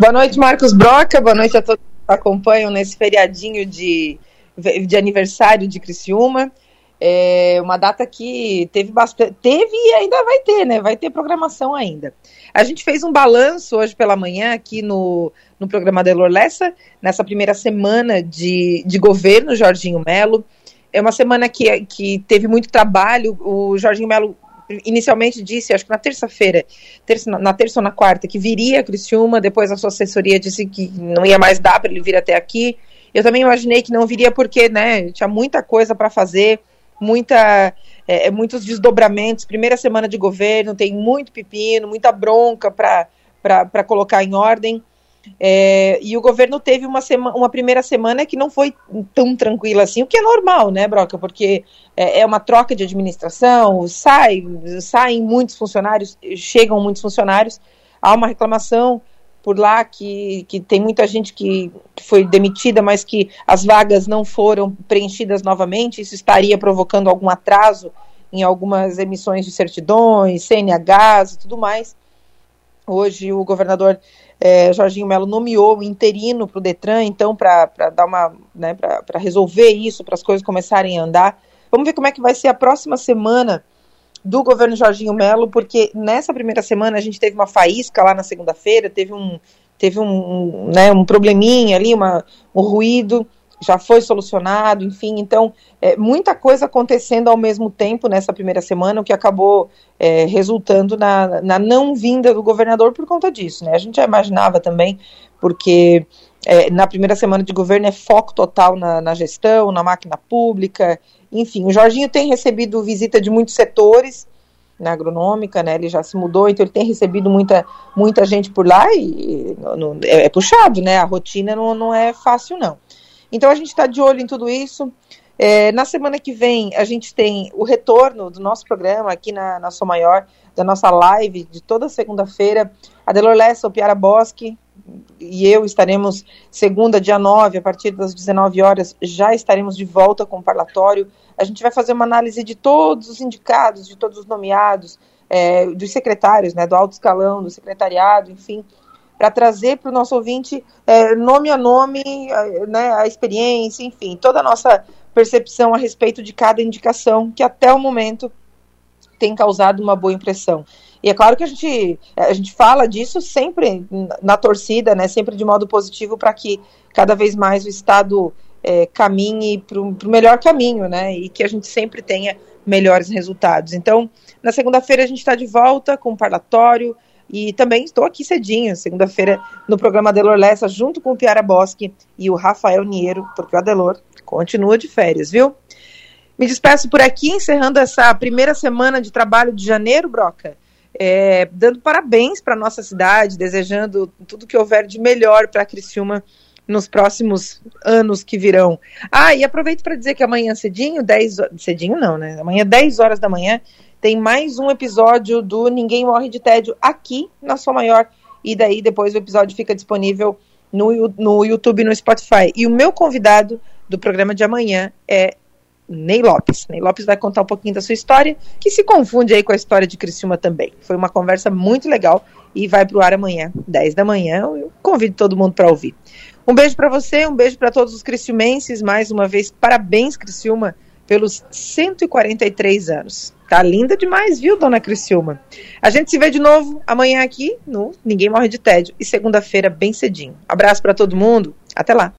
Boa noite, Marcos Broca. Boa noite a todos que acompanham nesse feriadinho de, de aniversário de Criciúma. É uma data que teve bastante. Teve e ainda vai ter, né? Vai ter programação ainda. A gente fez um balanço hoje pela manhã aqui no, no programa da Lessa, nessa primeira semana de, de governo, Jorginho Melo. É uma semana que, que teve muito trabalho. O Jorginho Melo inicialmente disse, acho que na terça-feira, terça, na terça ou na quarta, que viria a Criciúma, depois a sua assessoria disse que não ia mais dar para ele vir até aqui. Eu também imaginei que não viria porque, né, tinha muita coisa para fazer, muita, é, é, muitos desdobramentos. Primeira semana de governo, tem muito pepino, muita bronca para colocar em ordem. É, e o governo teve uma, sema, uma primeira semana que não foi tão tranquila assim, o que é normal, né, Broca? Porque é, é uma troca de administração, sai, saem muitos funcionários, chegam muitos funcionários, há uma reclamação por lá que, que tem muita gente que foi demitida, mas que as vagas não foram preenchidas novamente, isso estaria provocando algum atraso em algumas emissões de certidões, CNHs e tudo mais. Hoje o governador é, Jorginho Melo nomeou um interino para o Detran, então, para dar uma. Né, para resolver isso, para as coisas começarem a andar. Vamos ver como é que vai ser a próxima semana do governo Jorginho Melo, porque nessa primeira semana a gente teve uma faísca lá na segunda-feira, teve um, teve um, um, né, um probleminha ali, uma, um ruído, já foi solucionado, enfim, então é, muita coisa acontecendo ao mesmo tempo nessa primeira semana, o que acabou é, resultando na, na não vinda do governador por conta disso, né? A gente já imaginava também, porque é, na primeira semana de governo é foco total na, na, gestão, na máquina pública, enfim. O Jorginho tem recebido visita de muitos setores na agronômica, né? Ele já se mudou, então ele tem recebido muita, muita gente por lá e, e é, é, puxado, né? A rotina não, não é fácil, não. Então a gente está de olho em tudo isso. É, na semana que vem, a gente tem o retorno do nosso programa aqui na, na Sou Maior, da nossa live de toda segunda-feira. A Delor Lessa, Piara Bosque, e eu estaremos segunda, dia 9, a partir das 19 horas, já estaremos de volta com o parlatório. A gente vai fazer uma análise de todos os indicados, de todos os nomeados, é, dos secretários, né, do alto escalão, do secretariado, enfim, para trazer para o nosso ouvinte é, nome a nome, né, a experiência, enfim, toda a nossa percepção a respeito de cada indicação que até o momento tem causado uma boa impressão. E é claro que a gente, a gente fala disso sempre na torcida, né, sempre de modo positivo, para que cada vez mais o Estado é, caminhe para o melhor caminho, né, e que a gente sempre tenha melhores resultados. Então, na segunda-feira a gente está de volta com o parlatório, e também estou aqui cedinho, segunda-feira, no programa Adelor Lessa, junto com o Piara Bosque e o Rafael Niero, porque o Adelor continua de férias, viu? Me despeço por aqui, encerrando essa primeira semana de trabalho de janeiro, Broca é, dando parabéns para nossa cidade, desejando tudo que houver de melhor para Criciúma nos próximos anos que virão. Ah, e aproveito para dizer que amanhã cedinho, 10 cedinho não, né? Amanhã 10 horas da manhã tem mais um episódio do Ninguém Morre de Tédio aqui na Sua Maior e daí depois o episódio fica disponível no, no YouTube no Spotify. E o meu convidado do programa de amanhã é Ney Lopes. Ney Lopes vai contar um pouquinho da sua história, que se confunde aí com a história de Criciúma também. Foi uma conversa muito legal e vai para o ar amanhã, 10 da manhã. Eu convido todo mundo para ouvir. Um beijo para você, um beijo para todos os criciumenses. Mais uma vez, parabéns, Criciúma, pelos 143 anos. Tá linda demais, viu, dona Criciúma? A gente se vê de novo amanhã aqui no Ninguém Morre de Tédio e segunda-feira bem cedinho. Abraço para todo mundo. Até lá.